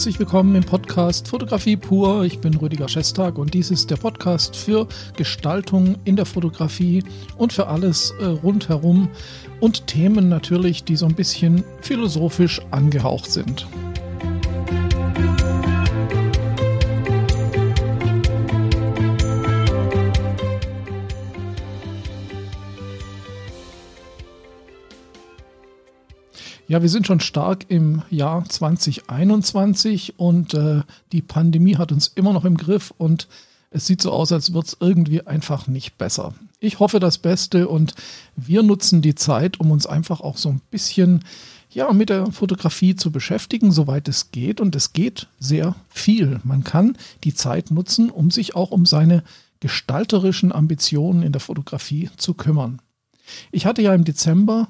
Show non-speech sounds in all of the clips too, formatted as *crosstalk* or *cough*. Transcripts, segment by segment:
Herzlich willkommen im Podcast Fotografie pur. Ich bin Rüdiger Schestag und dies ist der Podcast für Gestaltung in der Fotografie und für alles äh, rundherum und Themen natürlich, die so ein bisschen philosophisch angehaucht sind. Ja, wir sind schon stark im Jahr 2021 und äh, die Pandemie hat uns immer noch im Griff und es sieht so aus, als würde es irgendwie einfach nicht besser. Ich hoffe das Beste und wir nutzen die Zeit, um uns einfach auch so ein bisschen ja, mit der Fotografie zu beschäftigen, soweit es geht. Und es geht sehr viel. Man kann die Zeit nutzen, um sich auch um seine gestalterischen Ambitionen in der Fotografie zu kümmern. Ich hatte ja im Dezember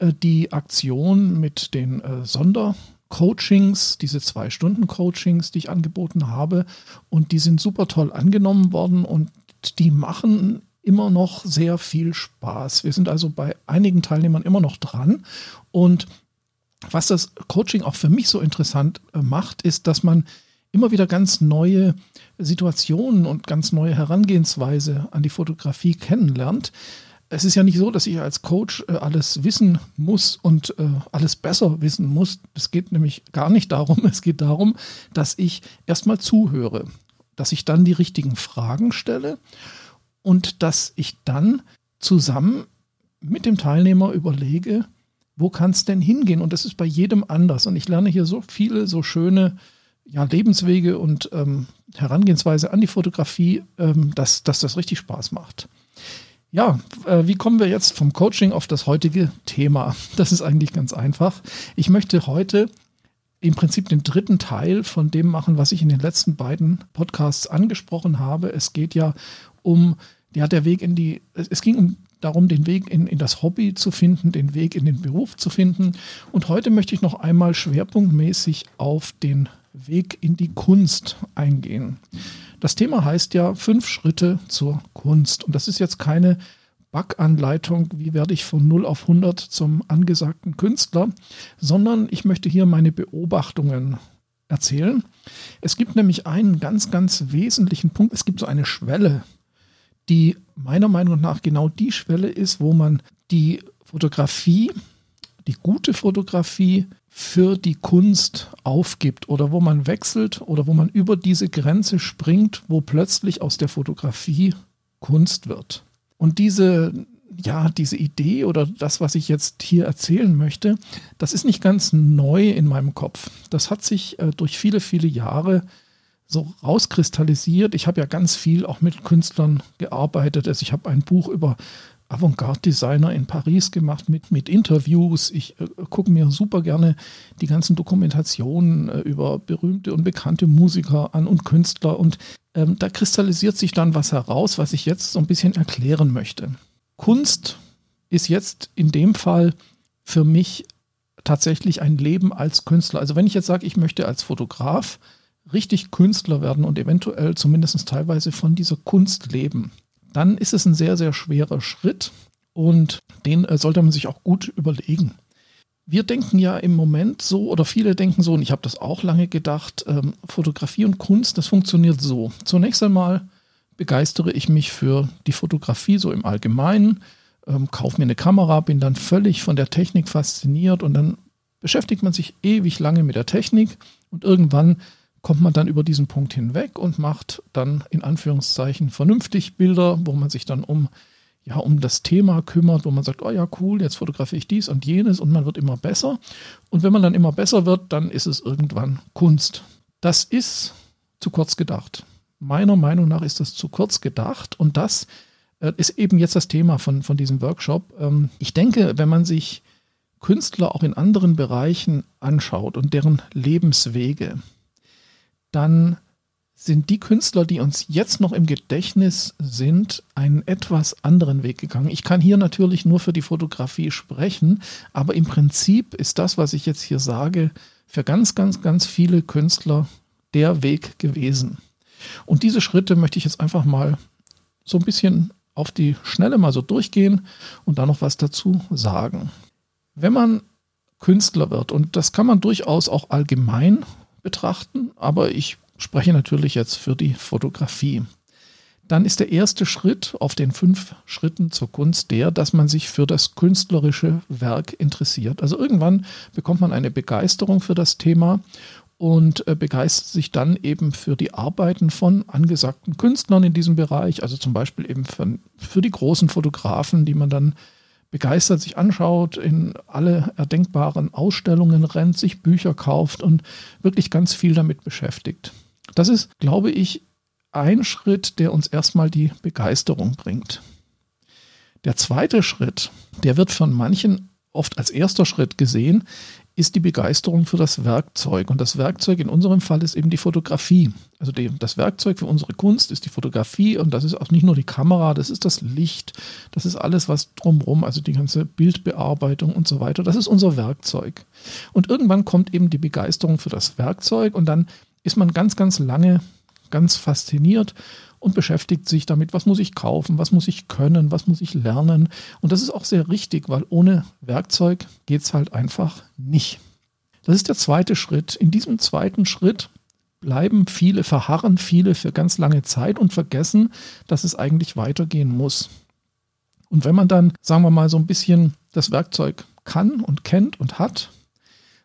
die Aktion mit den äh, Sondercoachings, diese zwei Stunden Coachings, die ich angeboten habe. Und die sind super toll angenommen worden und die machen immer noch sehr viel Spaß. Wir sind also bei einigen Teilnehmern immer noch dran. Und was das Coaching auch für mich so interessant äh, macht, ist, dass man immer wieder ganz neue Situationen und ganz neue Herangehensweise an die Fotografie kennenlernt es ist ja nicht so, dass ich als Coach äh, alles wissen muss und äh, alles besser wissen muss. Es geht nämlich gar nicht darum. *laughs* Es geht darum, dass ich erstmal zuhöre, dass ich dann die richtigen Fragen stelle und dass ich dann zusammen mit dem Teilnehmer überlege, wo kann es denn hingehen? Und das ist bei jedem anders. Und ich lerne hier so viele, so schöne ja, Lebenswege und ähm, Herangehensweise an die Fotografie, ähm, dass, dass das richtig Spaß macht. Ja, äh, wie kommen wir jetzt vom Coaching auf das heutige Thema? Das ist eigentlich ganz einfach. Ich möchte heute im Prinzip den dritten Teil von dem machen, was ich in den letzten beiden Podcasts angesprochen habe. Es geht ja um, ja, der Weg in die, es ging um darum, den Weg in, in das Hobby zu finden, den Weg in den Beruf zu finden. Und heute möchte ich noch einmal schwerpunktmäßig auf den Weg in die Kunst eingehen. Das Thema heißt ja fünf Schritte zur Kunst. Und das ist jetzt keine Backanleitung, wie werde ich von 0 auf 100 zum angesagten Künstler, sondern ich möchte hier meine Beobachtungen erzählen. Es gibt nämlich einen ganz, ganz wesentlichen Punkt. Es gibt so eine Schwelle, die meiner Meinung nach genau die Schwelle ist, wo man die Fotografie, die gute Fotografie für die Kunst aufgibt oder wo man wechselt oder wo man über diese Grenze springt, wo plötzlich aus der Fotografie Kunst wird. Und diese, ja, diese Idee oder das, was ich jetzt hier erzählen möchte, das ist nicht ganz neu in meinem Kopf. Das hat sich äh, durch viele, viele Jahre so rauskristallisiert. Ich habe ja ganz viel auch mit Künstlern gearbeitet. Also ich habe ein Buch über Avantgarde-Designer in Paris gemacht mit, mit Interviews. Ich äh, gucke mir super gerne die ganzen Dokumentationen äh, über berühmte und bekannte Musiker an und Künstler. Und ähm, da kristallisiert sich dann was heraus, was ich jetzt so ein bisschen erklären möchte. Kunst ist jetzt in dem Fall für mich tatsächlich ein Leben als Künstler. Also wenn ich jetzt sage, ich möchte als Fotograf richtig Künstler werden und eventuell zumindest teilweise von dieser Kunst leben, dann ist es ein sehr, sehr schwerer Schritt und den äh, sollte man sich auch gut überlegen. Wir denken ja im Moment so, oder viele denken so, und ich habe das auch lange gedacht, ähm, Fotografie und Kunst, das funktioniert so. Zunächst einmal begeistere ich mich für die Fotografie so im Allgemeinen, ähm, kaufe mir eine Kamera, bin dann völlig von der Technik fasziniert und dann beschäftigt man sich ewig lange mit der Technik und irgendwann kommt man dann über diesen Punkt hinweg und macht dann in Anführungszeichen vernünftig Bilder, wo man sich dann um ja, um das Thema kümmert, wo man sagt, oh ja, cool, jetzt fotografiere ich dies und jenes und man wird immer besser. Und wenn man dann immer besser wird, dann ist es irgendwann Kunst. Das ist zu kurz gedacht. Meiner Meinung nach ist das zu kurz gedacht und das äh, ist eben jetzt das Thema von, von diesem Workshop. Ähm, ich denke, wenn man sich Künstler auch in anderen Bereichen anschaut und deren Lebenswege, dann sind die Künstler, die uns jetzt noch im Gedächtnis sind, einen etwas anderen Weg gegangen. Ich kann hier natürlich nur für die Fotografie sprechen, aber im Prinzip ist das, was ich jetzt hier sage, für ganz, ganz, ganz viele Künstler der Weg gewesen. Und diese Schritte möchte ich jetzt einfach mal so ein bisschen auf die Schnelle mal so durchgehen und da noch was dazu sagen. Wenn man Künstler wird, und das kann man durchaus auch allgemein betrachten, aber ich spreche natürlich jetzt für die Fotografie. Dann ist der erste Schritt auf den fünf Schritten zur Kunst der, dass man sich für das künstlerische Werk interessiert. Also irgendwann bekommt man eine Begeisterung für das Thema und äh, begeistert sich dann eben für die Arbeiten von angesagten Künstlern in diesem Bereich, also zum Beispiel eben für, für die großen Fotografen, die man dann begeistert sich anschaut, in alle erdenkbaren Ausstellungen rennt, sich Bücher kauft und wirklich ganz viel damit beschäftigt. Das ist, glaube ich, ein Schritt, der uns erstmal die Begeisterung bringt. Der zweite Schritt, der wird von manchen oft als erster Schritt gesehen, ist die Begeisterung für das Werkzeug. Und das Werkzeug in unserem Fall ist eben die Fotografie. Also die, das Werkzeug für unsere Kunst ist die Fotografie und das ist auch nicht nur die Kamera, das ist das Licht, das ist alles, was drumherum, also die ganze Bildbearbeitung und so weiter, das ist unser Werkzeug. Und irgendwann kommt eben die Begeisterung für das Werkzeug und dann ist man ganz, ganz lange ganz fasziniert und beschäftigt sich damit, was muss ich kaufen, was muss ich können, was muss ich lernen. Und das ist auch sehr richtig, weil ohne Werkzeug geht es halt einfach nicht. Das ist der zweite Schritt. In diesem zweiten Schritt bleiben viele, verharren viele für ganz lange Zeit und vergessen, dass es eigentlich weitergehen muss. Und wenn man dann, sagen wir mal, so ein bisschen das Werkzeug kann und kennt und hat,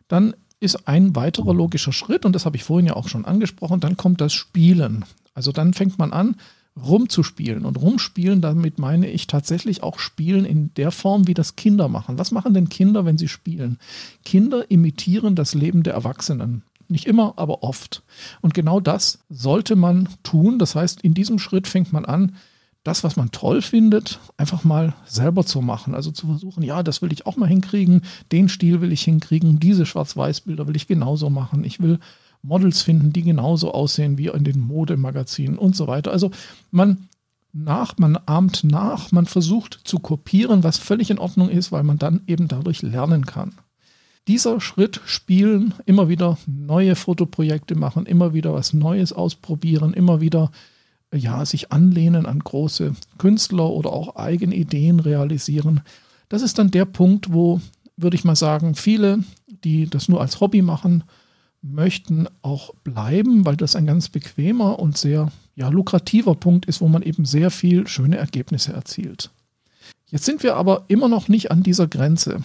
dann ist ein weiterer logischer Schritt, und das habe ich vorhin ja auch schon angesprochen, dann kommt das Spielen. Also dann fängt man an, rumzuspielen. Und rumspielen, damit meine ich tatsächlich auch Spielen in der Form, wie das Kinder machen. Was machen denn Kinder, wenn sie spielen? Kinder imitieren das Leben der Erwachsenen. Nicht immer, aber oft. Und genau das sollte man tun. Das heißt, in diesem Schritt fängt man an, das, was man toll findet, einfach mal selber zu machen. Also zu versuchen, ja, das will ich auch mal hinkriegen, den Stil will ich hinkriegen, diese Schwarz-Weiß-Bilder will ich genauso machen. Ich will Models finden, die genauso aussehen wie in den Modemagazinen und so weiter. Also man nach, man ahmt nach, man versucht zu kopieren, was völlig in Ordnung ist, weil man dann eben dadurch lernen kann. Dieser Schritt spielen, immer wieder neue Fotoprojekte machen, immer wieder was Neues ausprobieren, immer wieder ja, sich anlehnen an große Künstler oder auch eigene Ideen realisieren. Das ist dann der Punkt, wo, würde ich mal sagen, viele, die das nur als Hobby machen, möchten auch bleiben, weil das ein ganz bequemer und sehr ja, lukrativer Punkt ist, wo man eben sehr viel schöne Ergebnisse erzielt. Jetzt sind wir aber immer noch nicht an dieser Grenze.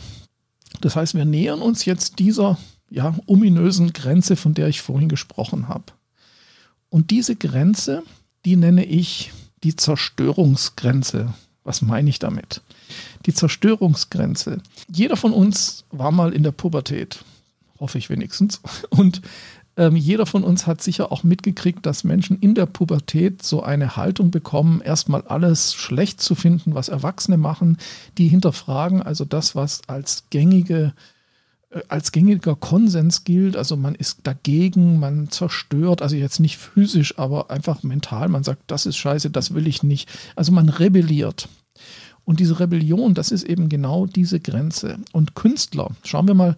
Das heißt, wir nähern uns jetzt dieser ja, ominösen Grenze, von der ich vorhin gesprochen habe. Und diese Grenze, die nenne ich die Zerstörungsgrenze. Was meine ich damit? Die Zerstörungsgrenze. Jeder von uns war mal in der Pubertät hoffe ich wenigstens. Und ähm, jeder von uns hat sicher auch mitgekriegt, dass Menschen in der Pubertät so eine Haltung bekommen, erstmal alles schlecht zu finden, was Erwachsene machen, die hinterfragen also das, was als gängige äh, als gängiger Konsens gilt, also man ist dagegen, man zerstört, also jetzt nicht physisch, aber einfach mental, man sagt, das ist scheiße, das will ich nicht. Also man rebelliert. Und diese Rebellion, das ist eben genau diese Grenze. Und Künstler, schauen wir mal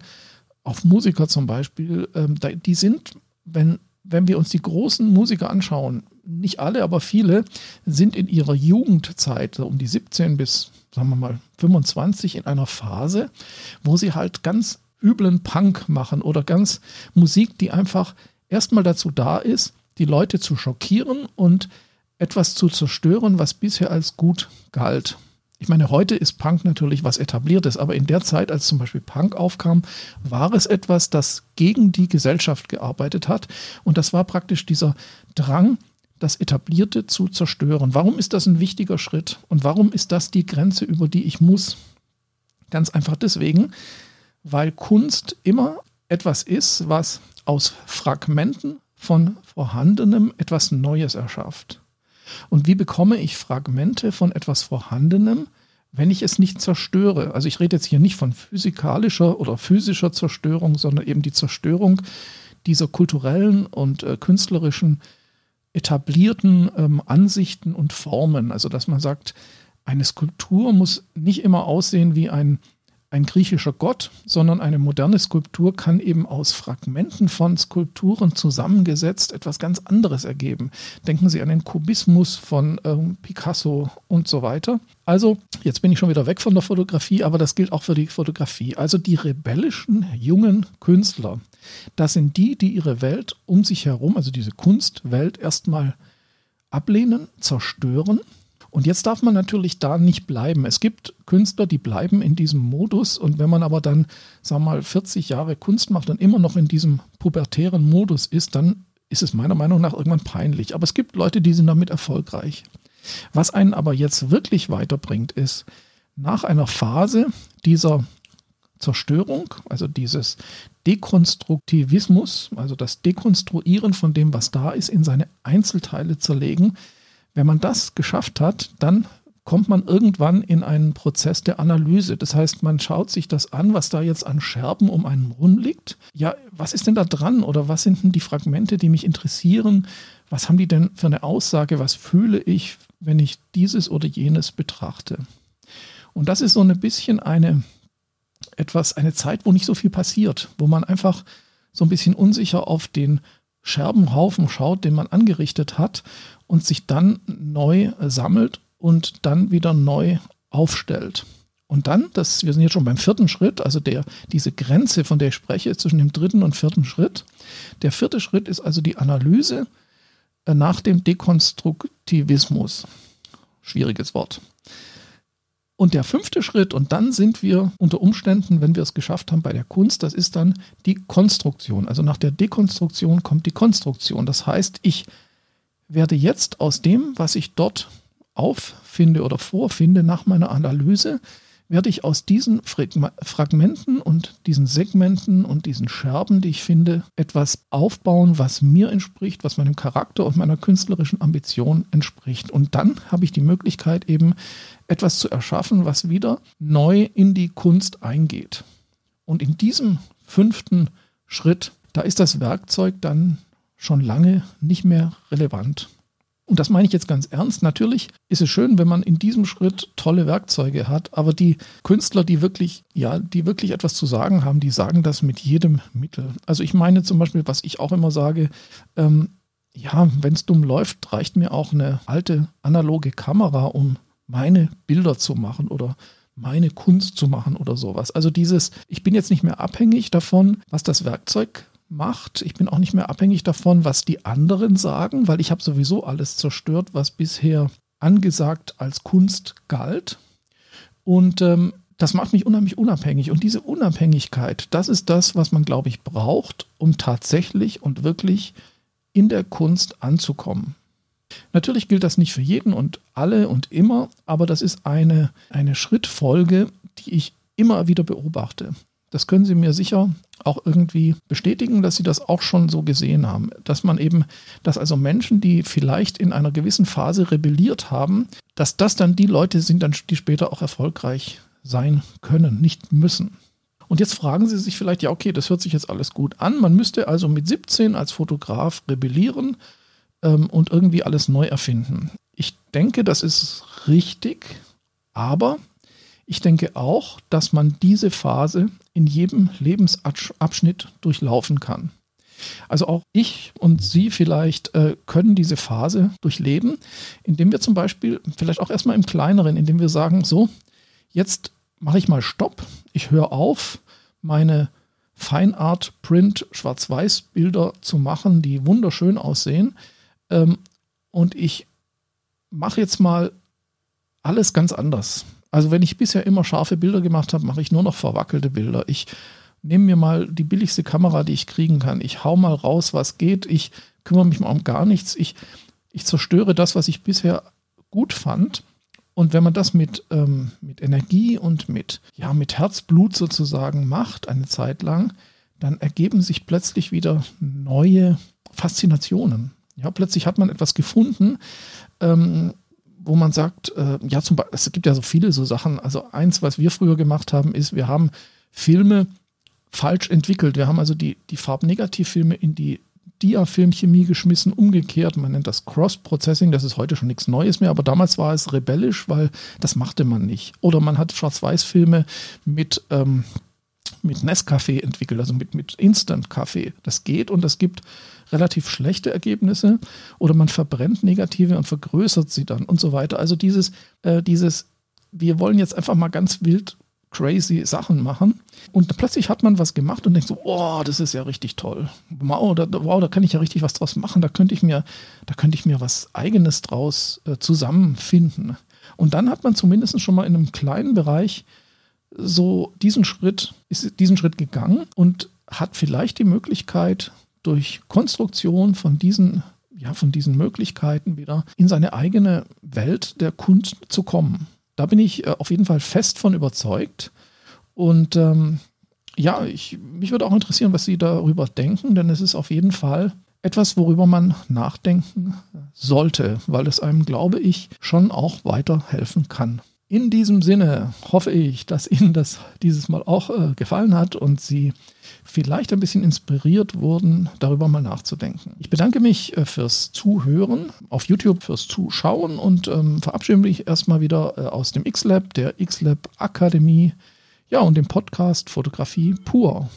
auf Musiker zum Beispiel, ähm, die sind, wenn, wenn wir uns die großen Musiker anschauen, nicht alle, aber viele, sind in ihrer Jugendzeit, so um die 17 bis, sagen wir mal, 25 in einer Phase, wo sie halt ganz üblen Punk machen oder ganz Musik, die einfach erstmal dazu da ist, die Leute zu schockieren und etwas zu zerstören, was bisher als gut galt. Ich meine, heute ist Punk natürlich was etabliertes, aber in der Zeit, als zum Beispiel Punk aufkam, war es etwas, das gegen die Gesellschaft gearbeitet hat. Und das war praktisch dieser Drang, das Etablierte zu zerstören. Warum ist das ein wichtiger Schritt? Und warum ist das die Grenze, über die ich muss? Ganz einfach deswegen, weil Kunst immer etwas ist, was aus Fragmenten von Vorhandenem etwas Neues erschafft. Und wie bekomme ich Fragmente von etwas Vorhandenem, wenn ich es nicht zerstöre? Also ich rede jetzt hier nicht von physikalischer oder physischer Zerstörung, sondern eben die Zerstörung dieser kulturellen und äh, künstlerischen etablierten ähm, Ansichten und Formen. Also dass man sagt, eine Skulptur muss nicht immer aussehen wie ein ein griechischer Gott, sondern eine moderne Skulptur kann eben aus Fragmenten von Skulpturen zusammengesetzt etwas ganz anderes ergeben. Denken Sie an den Kubismus von ähm, Picasso und so weiter. Also, jetzt bin ich schon wieder weg von der Fotografie, aber das gilt auch für die Fotografie. Also die rebellischen jungen Künstler, Das sind die, die ihre Welt um sich herum, also diese Kunstwelt, erstmal ablehnen, zerstören. Und jetzt darf man natürlich da nicht bleiben. Es gibt Künstler, die bleiben in diesem Modus. Und wenn man aber dann, sagen wir mal, 40 Jahre Kunst macht und immer noch in diesem pubertären Modus ist, dann ist es meiner Meinung nach irgendwann peinlich. Aber es gibt Leute, die sind damit erfolgreich. Was einen aber jetzt wirklich weiterbringt, ist, nach einer Phase dieser Zerstörung, also dieses Dekonstruktivismus, also das Dekonstruieren von dem, was da ist, in seine Einzelteile zerlegen. Wenn man das geschafft hat, dann kommt man irgendwann in einen Prozess der Analyse. Das heißt, man schaut sich das an, was da jetzt an Scherben um einen rum liegt. Ja, was ist denn da dran oder was sind denn die Fragmente, die mich interessieren? Was haben die denn für eine Aussage? Was fühle ich, wenn ich dieses oder jenes betrachte? Und das ist so ein bisschen eine etwas, eine Zeit, wo nicht so viel passiert, wo man einfach so ein bisschen unsicher auf den Scherbenhaufen schaut, den man angerichtet hat und sich dann neu sammelt und dann wieder neu aufstellt. Und dann, das, wir sind jetzt schon beim vierten Schritt, also der, diese Grenze, von der ich spreche, ist zwischen dem dritten und vierten Schritt. Der vierte Schritt ist also die Analyse äh, nach dem Dekonstruktivismus. Schwieriges Wort. Und der fünfte Schritt, und dann sind wir unter Umständen, wenn wir es geschafft haben bei der Kunst, das ist dann die Konstruktion. Also nach der Dekonstruktion kommt die Konstruktion. Das heißt, ich werde jetzt aus dem, was ich dort auffinde oder vorfinde nach meiner Analyse, werde ich aus diesen Fragmenten und diesen Segmenten und diesen Scherben, die ich finde, etwas aufbauen, was mir entspricht, was meinem Charakter und meiner künstlerischen Ambition entspricht. Und dann habe ich die Möglichkeit eben etwas zu erschaffen, was wieder neu in die Kunst eingeht. Und in diesem fünften Schritt, da ist das Werkzeug dann schon lange nicht mehr relevant. Und das meine ich jetzt ganz ernst. Natürlich ist es schön, wenn man in diesem Schritt tolle Werkzeuge hat, aber die Künstler, die wirklich, ja, die wirklich etwas zu sagen haben, die sagen das mit jedem Mittel. Also ich meine zum Beispiel, was ich auch immer sage, ähm, ja, wenn es dumm läuft, reicht mir auch eine alte analoge Kamera, um meine Bilder zu machen oder meine Kunst zu machen oder sowas. Also dieses, ich bin jetzt nicht mehr abhängig davon, was das Werkzeug macht. Ich bin auch nicht mehr abhängig davon, was die anderen sagen, weil ich habe sowieso alles zerstört, was bisher angesagt als Kunst galt. Und ähm, das macht mich unheimlich unabhängig. Und diese Unabhängigkeit, das ist das, was man, glaube ich, braucht, um tatsächlich und wirklich in der Kunst anzukommen. Natürlich gilt das nicht für jeden und alle und immer, aber das ist eine, eine Schrittfolge, die ich immer wieder beobachte. Das können Sie mir sicher auch irgendwie bestätigen, dass Sie das auch schon so gesehen haben. Dass man eben, dass also Menschen, die vielleicht in einer gewissen Phase rebelliert haben, dass das dann die Leute sind, die später auch erfolgreich sein können, nicht müssen. Und jetzt fragen Sie sich vielleicht, ja, okay, das hört sich jetzt alles gut an. Man müsste also mit 17 als Fotograf rebellieren ähm, und irgendwie alles neu erfinden. Ich denke, das ist richtig, aber ich denke auch, dass man diese Phase in jedem Lebensabschnitt durchlaufen kann. Also auch ich und Sie vielleicht äh, können diese Phase durchleben, indem wir zum Beispiel vielleicht auch erstmal im kleineren, indem wir sagen, so, jetzt mache ich mal Stopp, ich höre auf, meine Feinart Print Schwarz-Weiß Bilder zu machen, die wunderschön aussehen. Ähm, und ich mache jetzt mal alles ganz anders. Also wenn ich bisher immer scharfe Bilder gemacht habe, mache ich nur noch verwackelte Bilder. Ich nehme mir mal die billigste Kamera, die ich kriegen kann. Ich hau mal raus, was geht. Ich kümmere mich mal um gar nichts. Ich, ich zerstöre das, was ich bisher gut fand. Und wenn man das mit, ähm, mit Energie und mit, ja, mit Herzblut sozusagen macht, eine Zeit lang, dann ergeben sich plötzlich wieder neue Faszinationen. Ja, plötzlich hat man etwas gefunden, ähm, wo man sagt, äh, ja, zum Beispiel, es gibt ja so viele so Sachen. Also eins, was wir früher gemacht haben, ist, wir haben Filme falsch entwickelt. Wir haben also die, die Farbnegativfilme in die Dia-Filmchemie geschmissen, umgekehrt. Man nennt das Cross-Processing, das ist heute schon nichts Neues mehr, aber damals war es rebellisch, weil das machte man nicht. Oder man hat Schwarz-Weiß-Filme mit, ähm, mit Nescafé entwickelt, also mit, mit Instant-Kaffee. Das geht und es gibt relativ schlechte Ergebnisse oder man verbrennt negative und vergrößert sie dann und so weiter. Also dieses, äh, dieses, wir wollen jetzt einfach mal ganz wild crazy Sachen machen. Und plötzlich hat man was gemacht und denkt so, oh, das ist ja richtig toll. Wow, da, wow, da kann ich ja richtig was draus machen. Da könnte ich mir, da könnte ich mir was Eigenes draus äh, zusammenfinden. Und dann hat man zumindest schon mal in einem kleinen Bereich so diesen Schritt, ist diesen Schritt gegangen und hat vielleicht die Möglichkeit, durch Konstruktion von diesen, ja, von diesen Möglichkeiten wieder in seine eigene Welt der Kunst zu kommen. Da bin ich äh, auf jeden Fall fest von überzeugt. Und ähm, ja, ich, mich würde auch interessieren, was Sie darüber denken, denn es ist auf jeden Fall etwas, worüber man nachdenken sollte, weil es einem, glaube ich, schon auch weiterhelfen kann. In diesem Sinne hoffe ich, dass Ihnen das dieses Mal auch äh, gefallen hat und Sie vielleicht ein bisschen inspiriert wurden, darüber mal nachzudenken. Ich bedanke mich äh, fürs Zuhören, auf YouTube fürs Zuschauen und ähm, verabschiede mich erstmal wieder äh, aus dem X-Lab, der X-Lab Akademie, ja und dem Podcast Fotografie pur.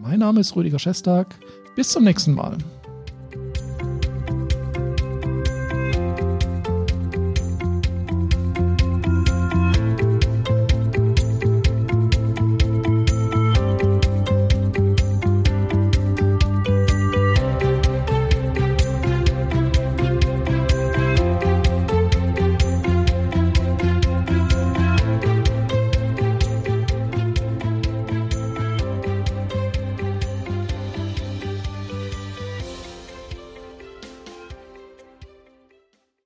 Mein Name ist Rüdiger Schestag. Bis zum nächsten Mal.